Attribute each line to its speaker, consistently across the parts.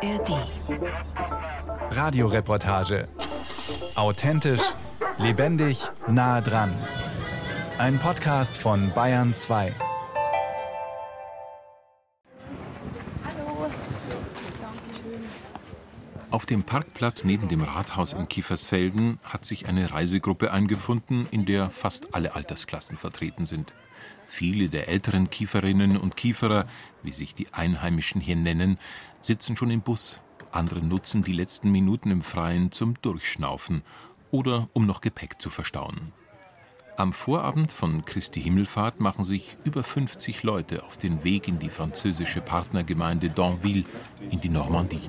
Speaker 1: ARD.
Speaker 2: Radioreportage. Authentisch, lebendig, nah dran. Ein Podcast von Bayern 2.
Speaker 3: Auf dem Parkplatz neben dem Rathaus in Kiefersfelden hat sich eine Reisegruppe eingefunden, in der fast alle Altersklassen vertreten sind. Viele der älteren Kieferinnen und Kieferer, wie sich die Einheimischen hier nennen, sitzen schon im Bus. Andere nutzen die letzten Minuten im Freien zum Durchschnaufen oder um noch Gepäck zu verstauen. Am Vorabend von Christi Himmelfahrt machen sich über 50 Leute auf den Weg in die französische Partnergemeinde Danville in die Normandie.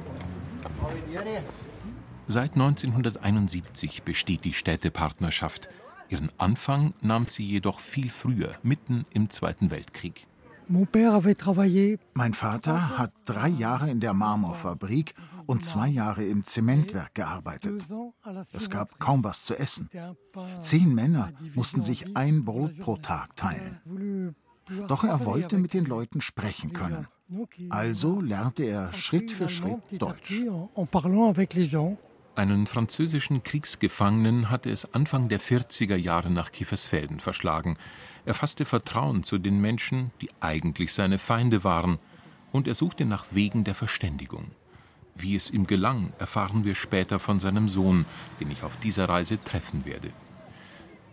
Speaker 3: Seit 1971 besteht die Städtepartnerschaft. Ihren Anfang nahm sie jedoch viel früher, mitten im Zweiten Weltkrieg.
Speaker 4: Mein Vater hat drei Jahre in der Marmorfabrik und zwei Jahre im Zementwerk gearbeitet. Es gab kaum was zu essen. Zehn Männer mussten sich ein Brot pro Tag teilen. Doch er wollte mit den Leuten sprechen können. Also lernte er Schritt für Schritt Deutsch.
Speaker 3: Einen französischen Kriegsgefangenen hatte es Anfang der 40er Jahre nach Kiefersfelden verschlagen. Er fasste Vertrauen zu den Menschen, die eigentlich seine Feinde waren, und er suchte nach Wegen der Verständigung. Wie es ihm gelang, erfahren wir später von seinem Sohn, den ich auf dieser Reise treffen werde.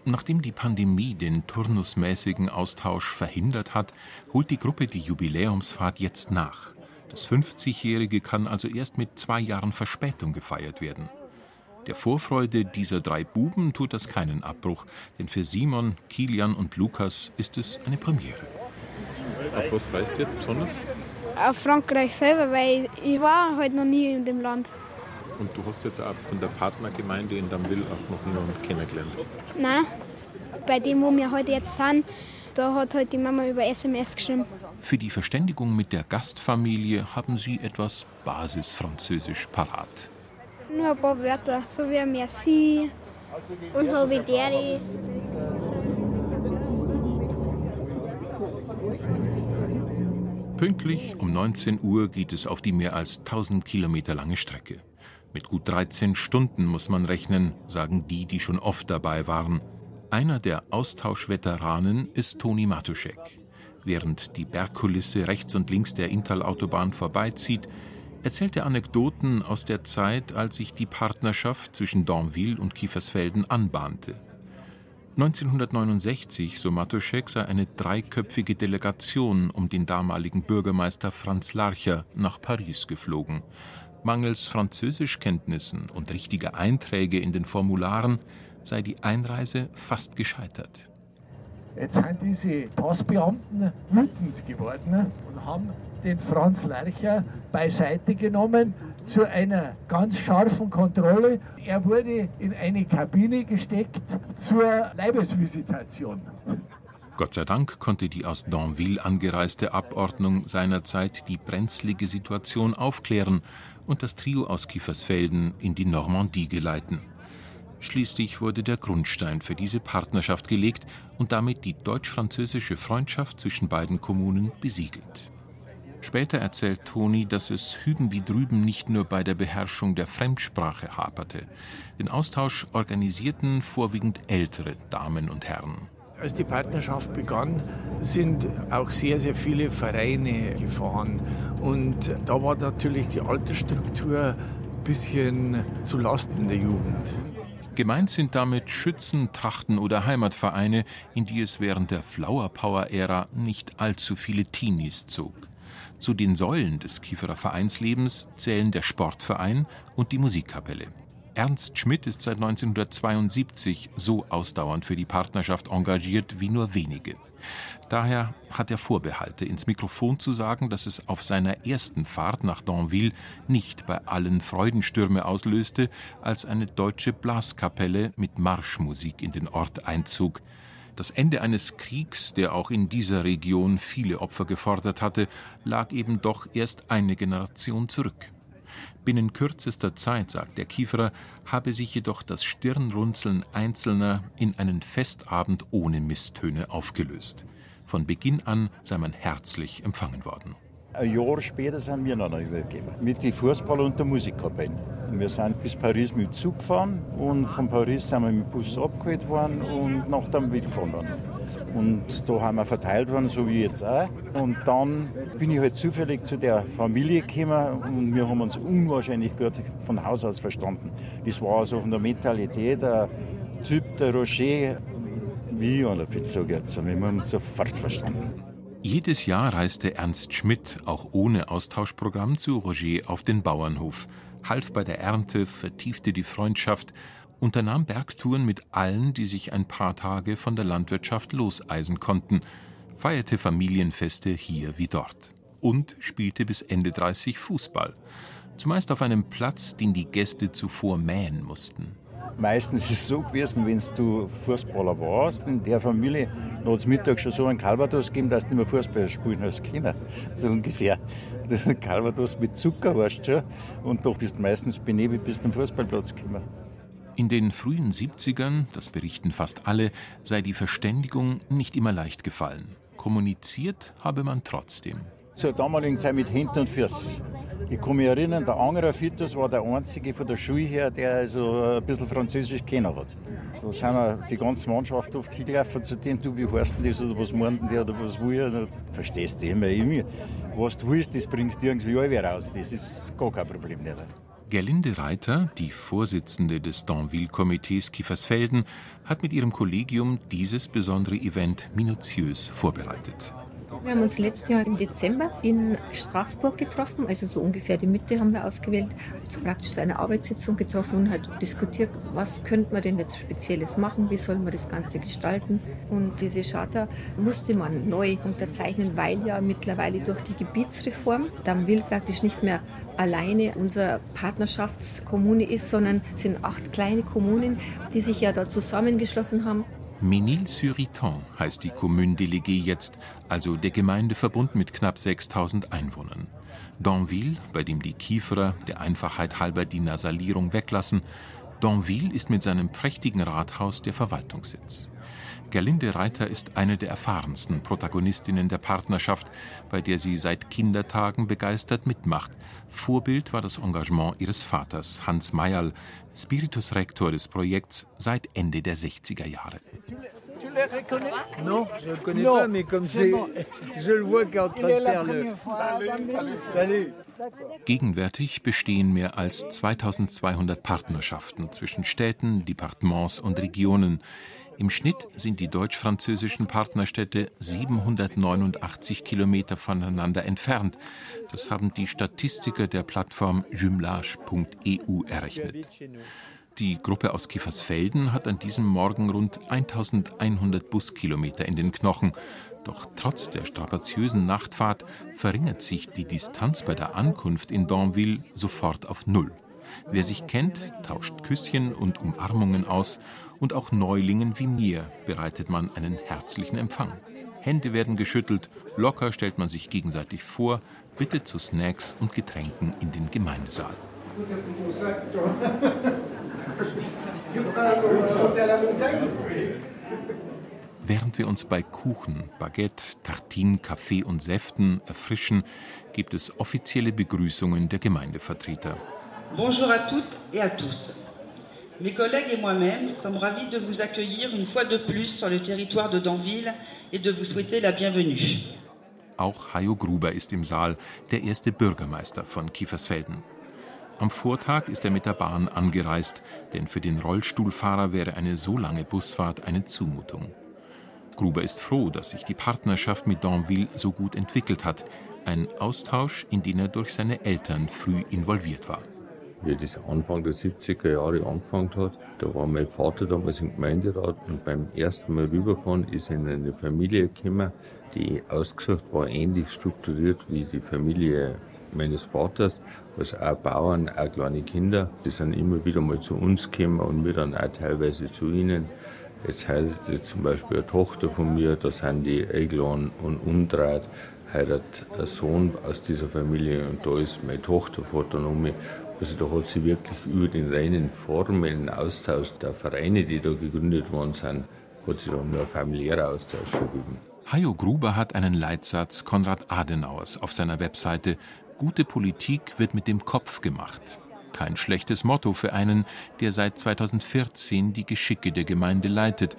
Speaker 3: Nachdem die Pandemie den turnusmäßigen Austausch verhindert hat, holt die Gruppe die Jubiläumsfahrt jetzt nach. Das 50-Jährige kann also erst mit zwei Jahren Verspätung gefeiert werden. Der Vorfreude dieser drei Buben tut das keinen Abbruch, denn für Simon, Kilian und Lukas ist es eine Premiere.
Speaker 5: Auf was freust du jetzt besonders?
Speaker 6: Auf Frankreich selber, weil ich war halt noch nie in dem Land.
Speaker 5: Und du hast jetzt auch von der Partnergemeinde in Damwil auch noch niemanden kennengelernt?
Speaker 6: Nein, bei dem, wo wir heute jetzt sind, da hat halt die Mama über SMS geschrieben.
Speaker 3: Für die Verständigung mit der Gastfamilie haben sie etwas Basisfranzösisch parat.
Speaker 6: Nur ein paar Wörter, so wie Merci und Hovideri.
Speaker 3: Pünktlich um 19 Uhr geht es auf die mehr als 1000 Kilometer lange Strecke. Mit gut 13 Stunden muss man rechnen, sagen die, die schon oft dabei waren. Einer der Austauschveteranen ist Toni Matuschek. Während die Bergkulisse rechts und links der Inntal-Autobahn vorbeizieht, erzählt er Anekdoten aus der Zeit, als sich die Partnerschaft zwischen Danville und Kiefersfelden anbahnte. 1969, so Matuschek, sei eine dreiköpfige Delegation um den damaligen Bürgermeister Franz Larcher nach Paris geflogen. Mangels Französischkenntnissen und richtiger Einträge in den Formularen sei die Einreise fast gescheitert.
Speaker 7: Jetzt sind diese Passbeamten wütend geworden und haben den Franz Lercher beiseite genommen zu einer ganz scharfen Kontrolle. Er wurde in eine Kabine gesteckt zur Leibesvisitation.
Speaker 3: Gott sei Dank konnte die aus Danville angereiste Abordnung seinerzeit die brenzlige Situation aufklären und das Trio aus Kiefersfelden in die Normandie geleiten. Schließlich wurde der Grundstein für diese Partnerschaft gelegt und damit die deutsch-französische Freundschaft zwischen beiden Kommunen besiegelt. Später erzählt Toni, dass es hüben wie drüben nicht nur bei der Beherrschung der Fremdsprache haperte. Den Austausch organisierten vorwiegend ältere Damen und Herren.
Speaker 8: Als die Partnerschaft begann, sind auch sehr, sehr viele Vereine gefahren. Und da war natürlich die Altersstruktur ein bisschen zu Lasten der Jugend.
Speaker 3: Gemeint sind damit Schützen, Trachten oder Heimatvereine, in die es während der Flower Power Ära nicht allzu viele Teenies zog. Zu den Säulen des Kieferer Vereinslebens zählen der Sportverein und die Musikkapelle. Ernst Schmidt ist seit 1972 so ausdauernd für die Partnerschaft engagiert wie nur wenige. Daher hat er Vorbehalte, ins Mikrofon zu sagen, dass es auf seiner ersten Fahrt nach Danville nicht bei allen Freudenstürme auslöste, als eine deutsche Blaskapelle mit Marschmusik in den Ort einzog. Das Ende eines Kriegs, der auch in dieser Region viele Opfer gefordert hatte, lag eben doch erst eine Generation zurück. Binnen kürzester Zeit, sagt der Kieferer, habe sich jedoch das Stirnrunzeln Einzelner in einen Festabend ohne Misstöne aufgelöst. Von Beginn an sei man herzlich empfangen worden.
Speaker 1: Ein Jahr später sind wir noch übergekommen. Mit den Fußball- und der Musikkapelle. Wir sind bis Paris mit dem Zug gefahren und von Paris sind wir mit dem Bus abgeholt worden und nach dem Weg gefahren. Und da haben wir verteilt worden, so wie jetzt auch. Und dann bin ich halt zufällig zu der Familie gekommen und wir haben uns unwahrscheinlich gut von Haus aus verstanden. Das war also von der Mentalität ein Typ, der Roger, wie an der Pizza geht. Wir haben uns sofort verstanden.
Speaker 3: Jedes Jahr reiste Ernst Schmidt, auch ohne Austauschprogramm, zu Roger auf den Bauernhof, half bei der Ernte, vertiefte die Freundschaft, unternahm Bergtouren mit allen, die sich ein paar Tage von der Landwirtschaft loseisen konnten, feierte Familienfeste hier wie dort und spielte bis Ende 30 Fußball, zumeist auf einem Platz, den die Gäste zuvor mähen mussten.
Speaker 1: Meistens ist es so gewesen, wenn du Fußballer warst, in der Familie hat es Mittag schon so einen Calvados gegeben, dass du nicht mehr Fußball spielen hast können. So ungefähr. Calvados mit Zucker warst du schon. Und doch bist du meistens benebelt bis zum Fußballplatz gekommen.
Speaker 3: In den frühen 70ern, das berichten fast alle, sei die Verständigung nicht immer leicht gefallen. Kommuniziert habe man trotzdem.
Speaker 1: Zur damaligen Zeit mit Händen und Füßen. Ich kann mich erinnern, der Angerer Fitus war der einzige von der Schule her, der also ein bisschen Französisch kennen hat. Da sind wir die ganze Mannschaft oft hingelaufen zu dem, du, wie heißt denn das oder was meinten die oder was will ich? Verstehst du immer, immer. Was du willst, das bringst du irgendwie alle raus. Das ist gar kein Problem. Nicht.
Speaker 3: Gerlinde Reiter, die Vorsitzende des Danville-Komitees Kiefersfelden, hat mit ihrem Kollegium dieses besondere Event minutiös vorbereitet.
Speaker 9: Wir haben uns letztes Jahr im Dezember in Straßburg getroffen, also so ungefähr die Mitte haben wir ausgewählt, so praktisch so eine Arbeitssitzung getroffen und halt diskutiert, was könnte man denn jetzt Spezielles machen, wie soll man das Ganze gestalten. Und diese Charta musste man neu unterzeichnen, weil ja mittlerweile durch die Gebietsreform dann will praktisch nicht mehr alleine unsere Partnerschaftskommune ist, sondern es sind acht kleine Kommunen, die sich ja da zusammengeschlossen haben
Speaker 3: Ménil-sur-Itan heißt die Commune Déléguée jetzt, also der Gemeindeverbund mit knapp 6000 Einwohnern. Danville, bei dem die Kieferer der Einfachheit halber die Nasalierung weglassen, Danville ist mit seinem prächtigen Rathaus der Verwaltungssitz. Gerlinde Reiter ist eine der erfahrensten Protagonistinnen der Partnerschaft, bei der sie seit Kindertagen begeistert mitmacht. Vorbild war das Engagement ihres Vaters, Hans Mayerl, Spiritus Rector des Projekts seit Ende der 60er Jahre. Gegenwärtig bestehen mehr als 2200 Partnerschaften zwischen Städten, Departements und Regionen. Im Schnitt sind die deutsch-französischen Partnerstädte 789 Kilometer voneinander entfernt. Das haben die Statistiker der Plattform jumelage.eu errechnet. Die Gruppe aus Kiefersfelden hat an diesem Morgen rund 1100 Buskilometer in den Knochen. Doch trotz der strapaziösen Nachtfahrt verringert sich die Distanz bei der Ankunft in Danville sofort auf Null. Wer sich kennt, tauscht Küsschen und Umarmungen aus und auch Neulingen wie mir bereitet man einen herzlichen Empfang. Hände werden geschüttelt, locker stellt man sich gegenseitig vor, bittet zu Snacks und Getränken in den Gemeindesaal. Während wir uns bei Kuchen, Baguette, Tartinen, Kaffee und Säften erfrischen, gibt es offizielle Begrüßungen der Gemeindevertreter.
Speaker 10: Bonjour à toutes et à tous. Mes collègues et moi-même sommes ravis de vous accueillir une fois de plus sur le territoire de Danville et de vous souhaiter la bienvenue.
Speaker 3: Auch Hajo Gruber ist im Saal, der erste Bürgermeister von Kiefersfelden. Am Vortag ist er mit der Bahn angereist, denn für den Rollstuhlfahrer wäre eine so lange Busfahrt eine Zumutung. Gruber ist froh, dass sich die Partnerschaft mit Danville so gut entwickelt hat, ein Austausch, in den er durch seine Eltern früh involviert war
Speaker 11: wie das Anfang der 70er Jahre angefangen hat. Da war mein Vater damals im Gemeinderat und beim ersten Mal rüberfahren ist in eine Familie gekommen, die ausgesucht war, ähnlich strukturiert wie die Familie meines Vaters, also auch Bauern, auch kleine Kinder. Die sind immer wieder mal zu uns gekommen und wir dann auch teilweise zu ihnen. Jetzt heiratet zum Beispiel eine Tochter von mir, da sind die Eglon und Umdraht, heiratet ein Sohn aus dieser Familie und da ist meine Tochter Nummer also da hat sie wirklich über den reinen formellen Austausch der Vereine, die da gegründet worden sind, hat sie dann nur ein familiärer Austausch gegeben.
Speaker 3: Hajo Gruber hat einen Leitsatz Konrad Adenauers auf seiner Webseite Gute Politik wird mit dem Kopf gemacht. Kein schlechtes Motto für einen, der seit 2014 die Geschicke der Gemeinde leitet,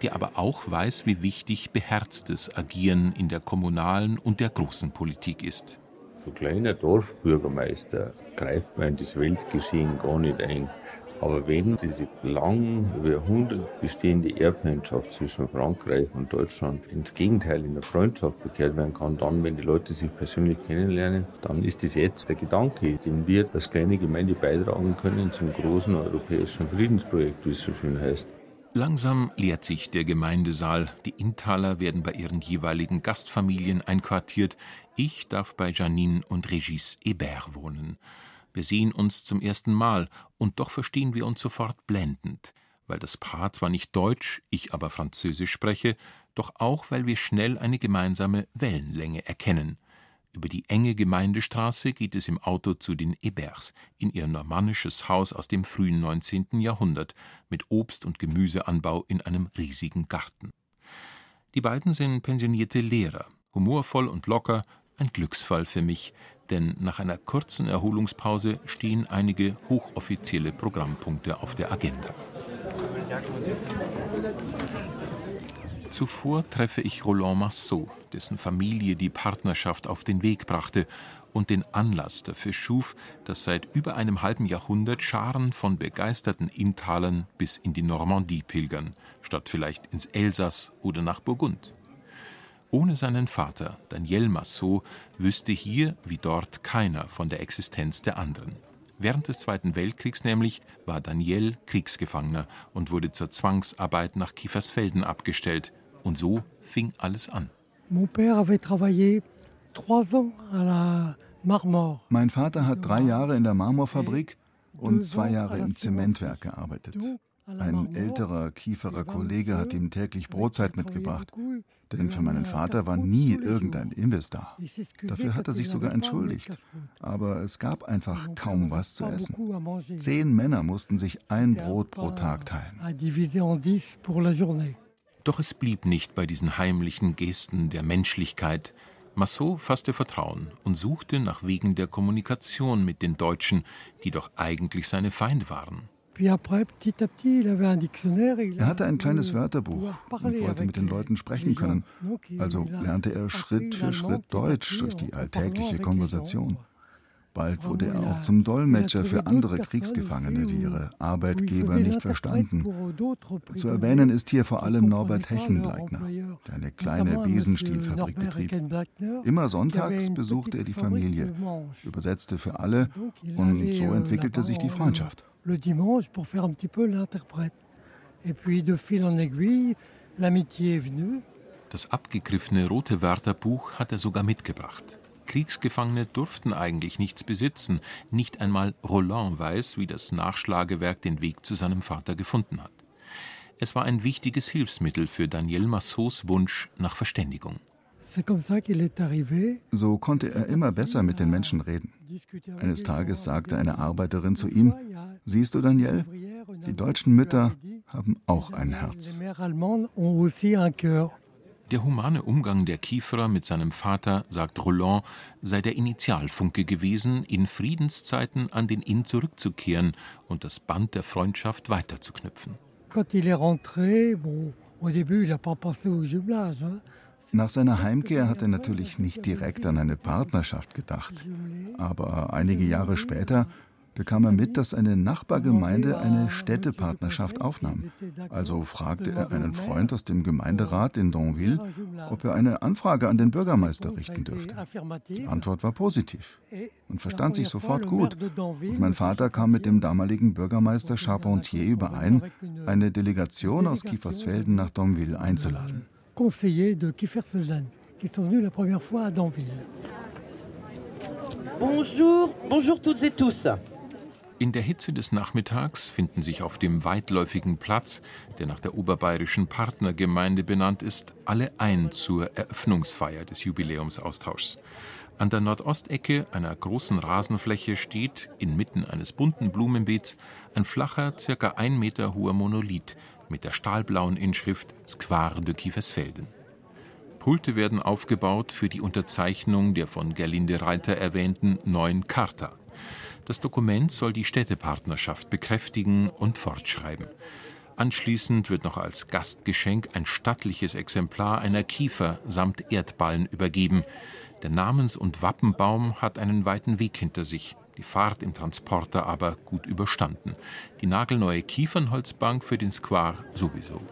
Speaker 3: der aber auch weiß, wie wichtig beherztes Agieren in der kommunalen und der großen Politik ist.
Speaker 11: So kleiner Dorfbürgermeister greift man in das Weltgeschehen gar nicht ein. Aber wenn diese lang über Jahrhunderte bestehende Erbfeindschaft zwischen Frankreich und Deutschland ins Gegenteil in eine Freundschaft verkehrt werden kann, dann, wenn die Leute sich persönlich kennenlernen, dann ist das jetzt der Gedanke, den wir als kleine Gemeinde beitragen können zum großen europäischen Friedensprojekt, wie es so schön heißt.
Speaker 3: Langsam leert sich der Gemeindesaal. Die Intaler werden bei ihren jeweiligen Gastfamilien einquartiert. Ich darf bei Janine und Regis Hébert wohnen. Wir sehen uns zum ersten Mal, und doch verstehen wir uns sofort blendend, weil das Paar zwar nicht Deutsch, ich aber Französisch spreche, doch auch, weil wir schnell eine gemeinsame Wellenlänge erkennen. Über die enge Gemeindestraße geht es im Auto zu den Eberts, in ihr normannisches Haus aus dem frühen 19. Jahrhundert, mit Obst- und Gemüseanbau in einem riesigen Garten. Die beiden sind pensionierte Lehrer, humorvoll und locker, ein Glücksfall für mich, denn nach einer kurzen Erholungspause stehen einige hochoffizielle Programmpunkte auf der Agenda. Zuvor treffe ich Roland Massot, dessen Familie die Partnerschaft auf den Weg brachte und den Anlass dafür schuf, dass seit über einem halben Jahrhundert Scharen von begeisterten Inntalern bis in die Normandie pilgern, statt vielleicht ins Elsass oder nach Burgund. Ohne seinen Vater, Daniel Massot, wüsste hier wie dort keiner von der Existenz der anderen. Während des Zweiten Weltkriegs nämlich war Daniel Kriegsgefangener und wurde zur Zwangsarbeit nach Kiefersfelden abgestellt. Und so fing alles an.
Speaker 12: Mein Vater hat drei Jahre in der Marmorfabrik und zwei Jahre im Zementwerk gearbeitet. Ein älterer Kieferer Kollege hat ihm täglich Brotzeit mitgebracht, denn für meinen Vater war nie irgendein Imbiss da. Dafür hat er sich sogar entschuldigt. Aber es gab einfach kaum was zu essen. Zehn Männer mussten sich ein Brot pro Tag teilen.
Speaker 3: Doch es blieb nicht bei diesen heimlichen Gesten der Menschlichkeit. Massot fasste Vertrauen und suchte nach Wegen der Kommunikation mit den Deutschen, die doch eigentlich seine Feinde waren.
Speaker 12: Er hatte ein kleines Wörterbuch und wollte mit den Leuten sprechen können. Also lernte er Schritt für Schritt Deutsch durch die alltägliche Konversation. Bald wurde er auch zum Dolmetscher für andere Kriegsgefangene, die ihre Arbeitgeber nicht verstanden. Zu erwähnen ist hier vor allem Norbert Hechenbleitner, der eine kleine Besenstielfabrik betrieb. Immer sonntags besuchte er die Familie, übersetzte für alle und so entwickelte sich die Freundschaft.
Speaker 3: Das abgegriffene rote Wörterbuch hat er sogar mitgebracht. Kriegsgefangene durften eigentlich nichts besitzen. Nicht einmal Roland weiß, wie das Nachschlagewerk den Weg zu seinem Vater gefunden hat. Es war ein wichtiges Hilfsmittel für Daniel Massots Wunsch nach Verständigung.
Speaker 12: So konnte er immer besser mit den Menschen reden. Eines Tages sagte eine Arbeiterin zu ihm, Siehst du, Daniel, die deutschen Mütter haben auch ein Herz.
Speaker 3: Der humane Umgang der Kieferer mit seinem Vater, sagt Roland, sei der Initialfunke gewesen, in Friedenszeiten an den Inn zurückzukehren und das Band der Freundschaft weiterzuknüpfen.
Speaker 12: Nach seiner Heimkehr hat er natürlich nicht direkt an eine Partnerschaft gedacht. Aber einige Jahre später bekam er mit, dass eine Nachbargemeinde eine Städtepartnerschaft aufnahm. Also fragte er einen Freund aus dem Gemeinderat in Donville, ob er eine Anfrage an den Bürgermeister richten dürfte. Die Antwort war positiv und verstand sich sofort gut. Und mein Vater kam mit dem damaligen Bürgermeister Charpentier überein, eine Delegation aus Kiefersfelden nach Donville einzuladen.
Speaker 13: Bonjour, bonjour toutes et tous.
Speaker 3: In der Hitze des Nachmittags finden sich auf dem weitläufigen Platz, der nach der oberbayerischen Partnergemeinde benannt ist, alle ein zur Eröffnungsfeier des Jubiläumsaustauschs. An der Nordostecke einer großen Rasenfläche steht, inmitten eines bunten Blumenbeets, ein flacher, circa ein Meter hoher Monolith mit der stahlblauen Inschrift Square de Kiefersfelden. Pulte werden aufgebaut für die Unterzeichnung der von Gerlinde Reiter erwähnten neuen Charta. Das Dokument soll die Städtepartnerschaft bekräftigen und fortschreiben. Anschließend wird noch als Gastgeschenk ein stattliches Exemplar einer Kiefer samt Erdballen übergeben. Der Namens- und Wappenbaum hat einen weiten Weg hinter sich, die Fahrt im Transporter aber gut überstanden. Die nagelneue Kiefernholzbank für den Square sowieso.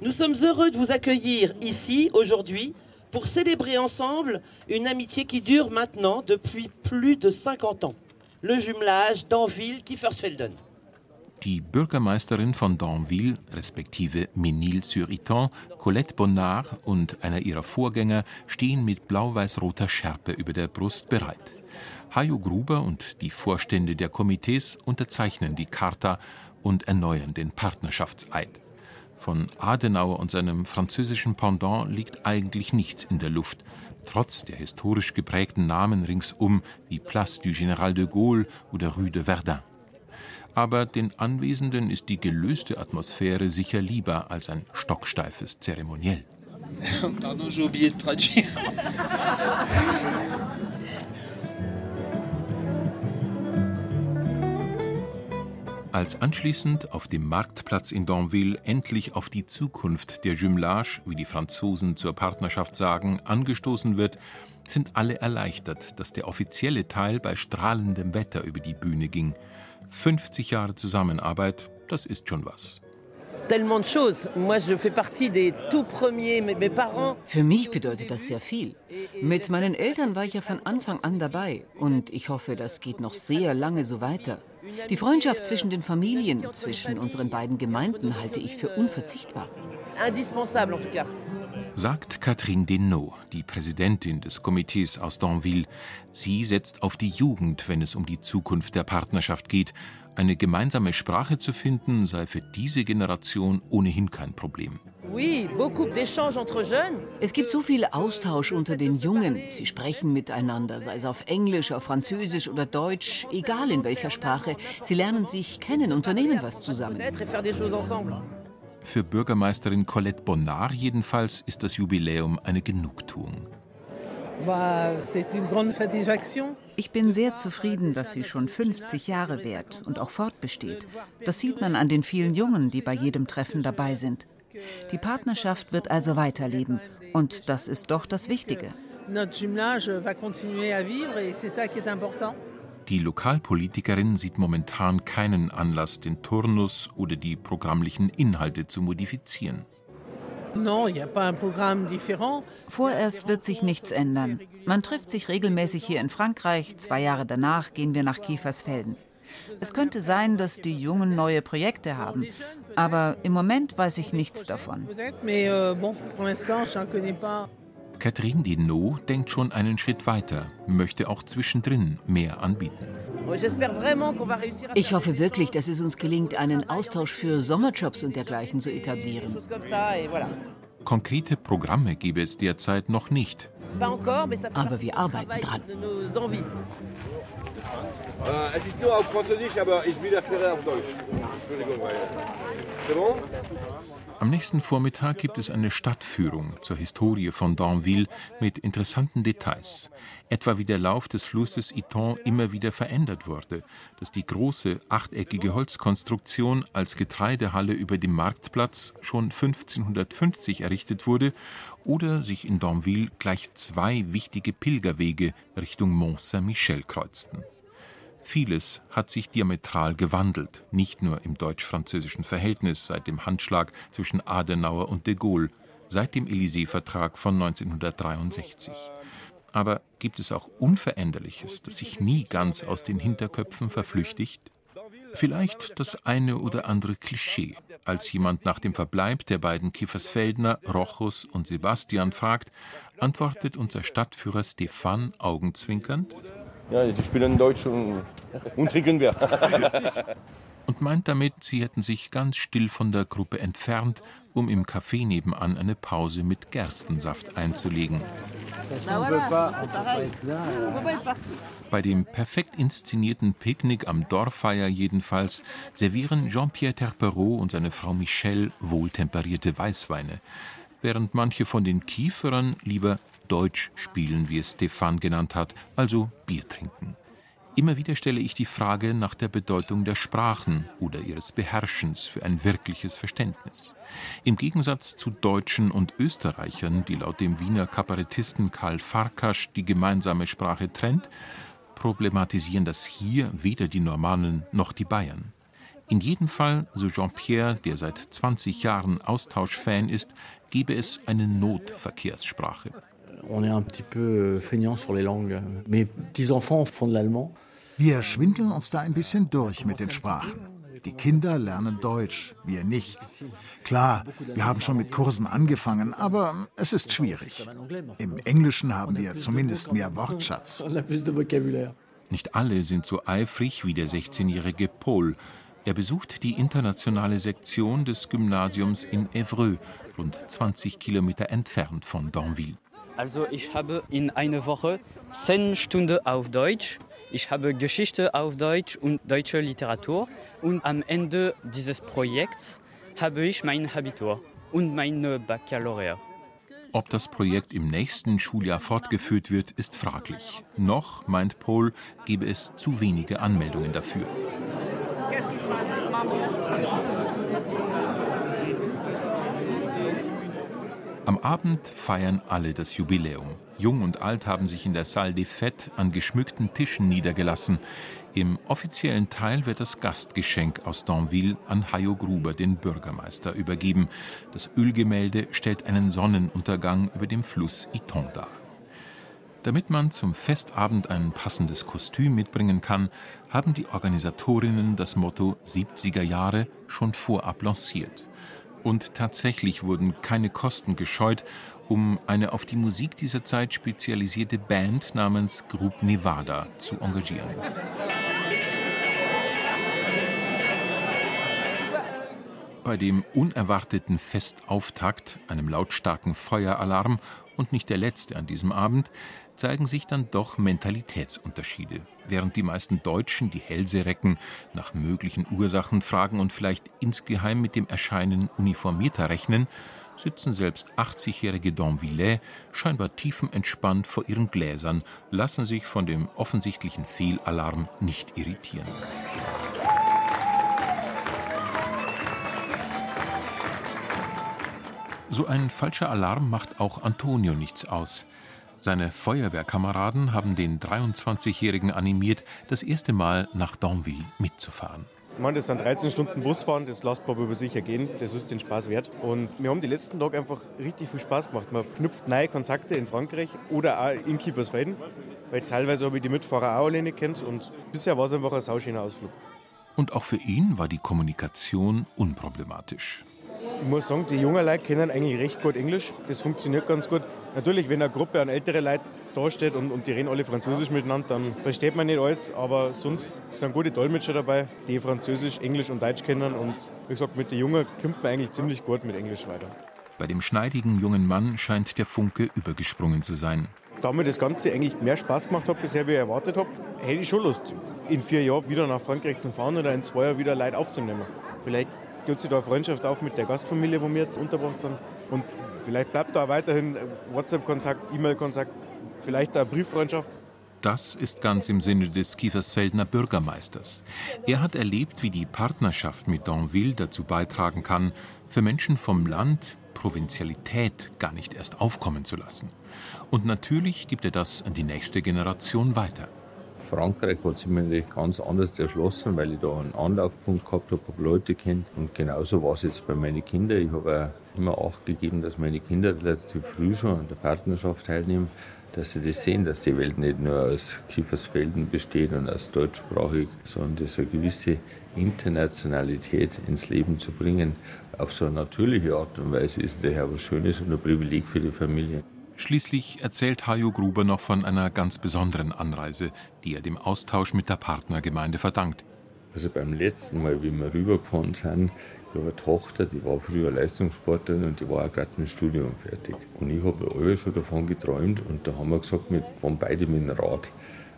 Speaker 13: Nous sommes heureux de vous accueillir ici aujourd'hui pour célébrer ensemble une amitié qui dure maintenant depuis plus de 50 ans. Le jumelage d'Anville-Kiefersfelden.
Speaker 3: Die Bürgermeisterin von Danville, respektive Ménil-sur-Itan, Colette Bonnard und einer ihrer Vorgänger stehen mit blau-weiß-roter Schärpe über der Brust bereit. Hajo Gruber und die Vorstände der Komitees unterzeichnen die Charta und erneuern den Partnerschaftseid. Von Adenauer und seinem französischen Pendant liegt eigentlich nichts in der Luft, trotz der historisch geprägten Namen ringsum wie Place du Général de Gaulle oder Rue de Verdun. Aber den Anwesenden ist die gelöste Atmosphäre sicher lieber als ein stocksteifes Zeremoniell.
Speaker 14: Pardon, j'ai oublié de traduire.
Speaker 3: Als anschließend auf dem Marktplatz in Danville endlich auf die Zukunft der Jumelage, wie die Franzosen zur Partnerschaft sagen, angestoßen wird, sind alle erleichtert, dass der offizielle Teil bei strahlendem Wetter über die Bühne ging. 50 Jahre Zusammenarbeit, das ist schon was.
Speaker 15: Für mich bedeutet das sehr viel. Mit meinen Eltern war ich ja von Anfang an dabei und ich hoffe, das geht noch sehr lange so weiter. Die Freundschaft zwischen den Familien, zwischen unseren beiden Gemeinden halte ich für unverzichtbar.
Speaker 3: Sagt Catherine Denot, die Präsidentin des Komitees aus Danville. Sie setzt auf die Jugend, wenn es um die Zukunft der Partnerschaft geht. Eine gemeinsame Sprache zu finden, sei für diese Generation ohnehin kein Problem.
Speaker 15: Es gibt so viel Austausch unter den Jungen. Sie sprechen miteinander, sei es auf Englisch, auf Französisch oder Deutsch, egal in welcher Sprache. Sie lernen sich kennen, unternehmen was zusammen.
Speaker 3: Für Bürgermeisterin Colette Bonnard jedenfalls ist das Jubiläum eine Genugtuung.
Speaker 16: Ich bin sehr zufrieden, dass sie schon 50 Jahre währt und auch fortbesteht. Das sieht man an den vielen Jungen, die bei jedem Treffen dabei sind. Die Partnerschaft wird also weiterleben und das ist doch das Wichtige.
Speaker 3: Die Lokalpolitikerin sieht momentan keinen Anlass, den Turnus oder die programmlichen Inhalte zu modifizieren.
Speaker 16: Vorerst wird sich nichts ändern. Man trifft sich regelmäßig hier in Frankreich. Zwei Jahre danach gehen wir nach Kiefersfelden. Es könnte sein, dass die Jungen neue Projekte haben, aber im Moment weiß ich nichts davon.
Speaker 3: Catherine Dinot denkt schon einen Schritt weiter, möchte auch zwischendrin mehr anbieten.
Speaker 15: Ich hoffe wirklich, dass es uns gelingt, einen Austausch für Sommerjobs und dergleichen zu etablieren.
Speaker 3: Konkrete Programme gäbe es derzeit noch nicht.
Speaker 15: Aber wir arbeiten dran.
Speaker 17: Es ist nur auf Französisch, aber ich will erklären auf Deutsch. Entschuldigung. C'est bon?
Speaker 3: Am nächsten Vormittag gibt es eine Stadtführung zur Historie von Danville mit interessanten Details. Etwa wie der Lauf des Flusses Iton immer wieder verändert wurde, dass die große achteckige Holzkonstruktion als Getreidehalle über dem Marktplatz schon 1550 errichtet wurde oder sich in Danville gleich zwei wichtige Pilgerwege Richtung Mont Saint-Michel kreuzten. Vieles hat sich diametral gewandelt, nicht nur im deutsch-französischen Verhältnis seit dem Handschlag zwischen Adenauer und de Gaulle, seit dem Élysée-Vertrag von 1963. Aber gibt es auch Unveränderliches, das sich nie ganz aus den Hinterköpfen verflüchtigt? Vielleicht das eine oder andere Klischee, als jemand nach dem Verbleib der beiden Kiefersfeldner, Rochus und Sebastian fragt, antwortet unser Stadtführer Stefan augenzwinkernd:
Speaker 17: Ja, sie spielen Deutsch und, und trinken wir.
Speaker 3: und meint damit, sie hätten sich ganz still von der Gruppe entfernt, um im Café nebenan eine Pause mit Gerstensaft einzulegen. Bei dem perfekt inszenierten Picknick am Dorffeier jedenfalls servieren Jean-Pierre Terperot und seine Frau Michelle wohltemperierte Weißweine. Während manche von den Kieferern lieber Deutsch spielen, wie es Stefan genannt hat, also Bier trinken. Immer wieder stelle ich die Frage nach der Bedeutung der Sprachen oder ihres Beherrschens für ein wirkliches Verständnis. Im Gegensatz zu Deutschen und Österreichern, die laut dem Wiener Kabarettisten Karl Farkasch die gemeinsame Sprache trennt, problematisieren das hier weder die Normannen noch die Bayern. In jedem Fall, so Jean-Pierre, der seit 20 Jahren Austauschfan ist, gebe es eine Notverkehrssprache.
Speaker 18: L'allemand.
Speaker 4: Wir schwindeln uns da ein bisschen durch mit den Sprachen. Die Kinder lernen Deutsch, wir nicht. Klar, wir haben schon mit Kursen angefangen, aber es ist schwierig. Im Englischen haben wir zumindest mehr Wortschatz.
Speaker 3: Nicht alle sind so eifrig wie der 16-jährige Paul. Er besucht die internationale Sektion des Gymnasiums in Evreux, rund 20 Kilometer entfernt von Danville.
Speaker 19: Also ich habe in einer Woche zehn Stunden auf Deutsch ich habe Geschichte auf Deutsch und deutsche Literatur und am Ende dieses Projekts habe ich mein Abitur und mein Baccalaureat.
Speaker 3: Ob das Projekt im nächsten Schuljahr fortgeführt wird, ist fraglich. Noch, meint Paul, gebe es zu wenige Anmeldungen dafür. Am Abend feiern alle das Jubiläum. Jung und alt haben sich in der Salle des Fêtes an geschmückten Tischen niedergelassen. Im offiziellen Teil wird das Gastgeschenk aus Danville an Hayo Gruber, den Bürgermeister, übergeben. Das Ölgemälde stellt einen Sonnenuntergang über dem Fluss Iton dar. Damit man zum Festabend ein passendes Kostüm mitbringen kann, haben die Organisatorinnen das Motto 70er Jahre schon vorab lanciert. Und tatsächlich wurden keine Kosten gescheut, um eine auf die Musik dieser Zeit spezialisierte Band namens Groupe Nevada zu engagieren. Bei dem unerwarteten Festauftakt, einem lautstarken Feueralarm und nicht der letzte an diesem Abend, zeigen sich dann doch Mentalitätsunterschiede. Während die meisten Deutschen die Hälse recken, nach möglichen Ursachen fragen und vielleicht insgeheim mit dem Erscheinen uniformierter rechnen, sitzen selbst 80-jährige Danvillais scheinbar tiefenentspannt vor ihren Gläsern, lassen sich von dem offensichtlichen Fehlalarm nicht irritieren. So ein falscher Alarm macht auch Antonio nichts aus. Seine Feuerwehrkameraden haben den 23-Jährigen animiert, das erste Mal nach Danville mitzufahren.
Speaker 20: Ich meine, das sind 13 Stunden Busfahren, das lässt man aber sicher gehen, das ist den Spaß wert. Und wir haben die letzten Tage einfach richtig viel Spaß gemacht. Man knüpft neue Kontakte in Frankreich oder auch in Kiefersfelden, weil teilweise habe ich die Mitfahrer auch alleine kennt und bisher war es einfach ein sauschöner Ausflug.
Speaker 3: Und auch für ihn war die Kommunikation unproblematisch.
Speaker 20: Ich muss sagen, die jungen Leute kennen eigentlich recht gut Englisch. Das funktioniert ganz gut. Natürlich, wenn eine Gruppe an ältere Leute dasteht und, und die reden alle Französisch miteinander, dann versteht man nicht alles. Aber sonst sind gute Dolmetscher dabei, die Französisch, Englisch und Deutsch kennen. Und wie gesagt, mit den Jungen kommt man eigentlich ziemlich gut mit Englisch weiter.
Speaker 3: Bei dem schneidigen jungen Mann scheint der Funke übergesprungen zu sein.
Speaker 20: Da mir das Ganze eigentlich mehr Spaß gemacht hat bisher, wie ich erwartet habe, hätte ich schon Lust, in vier Jahren wieder nach Frankreich zu fahren oder in zwei Jahren wieder Leute aufzunehmen. Vielleicht tut sich da eine Freundschaft auf mit der Gastfamilie, wo wir jetzt untergebracht sind. Und vielleicht bleibt da weiterhin WhatsApp-Kontakt, E-Mail-Kontakt, vielleicht eine Brieffreundschaft.
Speaker 3: Das ist ganz im Sinne des Kiefersfeldner Bürgermeisters. Er hat erlebt, wie die Partnerschaft mit Danville dazu beitragen kann, für Menschen vom Land Provinzialität gar nicht erst aufkommen zu lassen. Und natürlich gibt er das an die nächste Generation weiter.
Speaker 11: Frankreich hat sich mir ganz anders erschlossen, weil ich da einen Anlaufpunkt gehabt habe, habe Leute kennt. Und genauso war es jetzt bei meinen Kindern. Ich habe immer Acht gegeben, dass meine Kinder relativ früh schon an der Partnerschaft teilnehmen, dass sie das sehen, dass die Welt nicht nur aus Kiefersfelden besteht und aus deutschsprachig, sondern dass eine gewisse Internationalität ins Leben zu bringen, auf so eine natürliche Art und Weise ist daher was Schönes und ein Privileg für die Familie.
Speaker 3: Schließlich erzählt Hajo Gruber noch von einer ganz besonderen Anreise, die er dem Austausch mit der Partnergemeinde verdankt.
Speaker 11: Also beim letzten Mal, wie wir rübergefahren sind, ich habe eine Tochter, die war früher Leistungssportlerin und die war auch gerade im Studium fertig. Und ich habe alle schon davon geträumt und da haben wir gesagt, wir fahren beide mit dem Rad.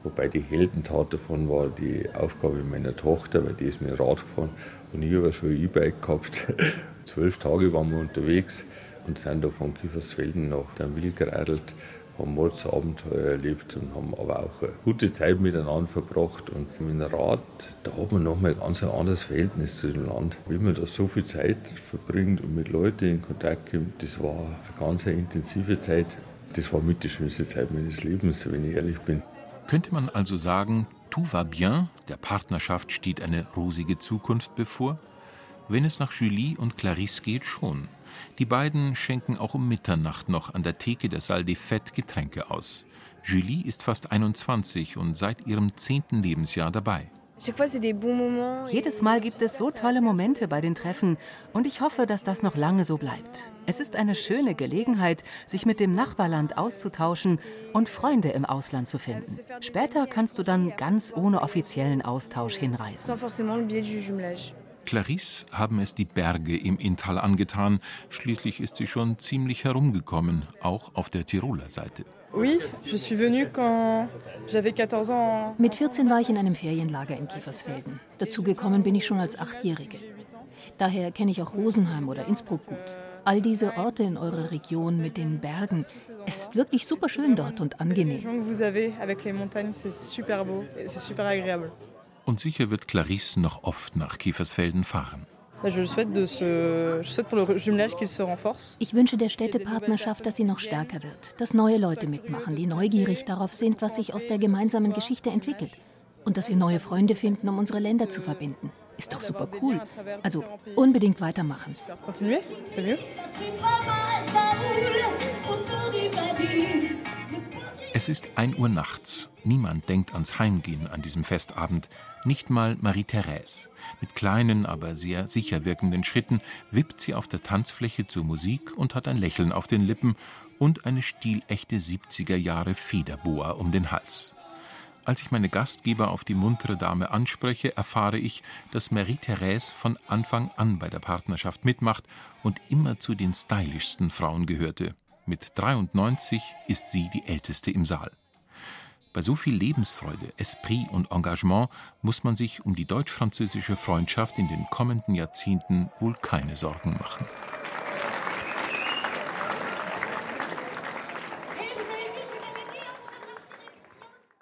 Speaker 11: Wobei die Heldentat davon war die Aufgabe meiner Tochter, weil die ist mit dem Rad gefahren und ich habe schon ein E-Bike gehabt. Zwölf Tage waren wir unterwegs und sind da von Kiefersfelden nach Danville geradelt haben Mordsabenteuer erlebt und haben aber auch eine gute Zeit miteinander verbracht. Und mit dem Rad, da hat man nochmal ein ganz anderes Verhältnis zu dem Land. Wie man da so viel Zeit verbringt und mit Leuten in Kontakt kommt, das war eine ganz intensive Zeit. Das war mit die schönste Zeit meines Lebens, wenn ich ehrlich bin.
Speaker 3: Könnte man also sagen, tout va bien, der Partnerschaft steht eine rosige Zukunft bevor? Wenn es nach Julie und Clarisse geht, schon. Die beiden schenken auch um Mitternacht noch an der Theke der Salle des Fêtes Getränke aus. Julie ist fast 21 und seit ihrem zehnten Lebensjahr dabei.
Speaker 21: Jedes Mal gibt es so tolle Momente bei den Treffen und ich hoffe, dass das noch lange so bleibt. Es ist eine schöne Gelegenheit, sich mit dem Nachbarland auszutauschen und Freunde im Ausland zu finden. Später kannst du dann ganz ohne offiziellen Austausch hinreisen.
Speaker 3: Clarisse haben es die Berge im Inntal angetan. Schließlich ist sie schon ziemlich herumgekommen, auch auf der Tiroler Seite.
Speaker 22: Mit 14 war ich in einem Ferienlager in Kiefersfelden. Dazugekommen bin ich schon als Achtjährige. Daher kenne ich auch Rosenheim oder Innsbruck gut. All diese Orte in eurer Region mit den Bergen. Es ist wirklich super schön dort und angenehm.
Speaker 3: Und sicher wird Clarisse noch oft nach Kiefersfelden fahren.
Speaker 22: Ich wünsche der Städtepartnerschaft, dass sie noch stärker wird, dass neue Leute mitmachen, die neugierig darauf sind, was sich aus der gemeinsamen Geschichte entwickelt. Und dass wir neue Freunde finden, um unsere Länder zu verbinden. Ist doch super cool. Also unbedingt weitermachen.
Speaker 3: Es ist 1 Uhr nachts. Niemand denkt ans Heimgehen an diesem Festabend. Nicht mal Marie-Thérèse. Mit kleinen, aber sehr sicher wirkenden Schritten wippt sie auf der Tanzfläche zur Musik und hat ein Lächeln auf den Lippen und eine stilechte 70er Jahre Federboa um den Hals. Als ich meine Gastgeber auf die muntere Dame anspreche, erfahre ich, dass Marie-Thérèse von Anfang an bei der Partnerschaft mitmacht und immer zu den stylischsten Frauen gehörte. Mit 93 ist sie die älteste im Saal. Bei so viel Lebensfreude, Esprit und Engagement muss man sich um die deutsch-französische Freundschaft in den kommenden Jahrzehnten wohl keine Sorgen machen.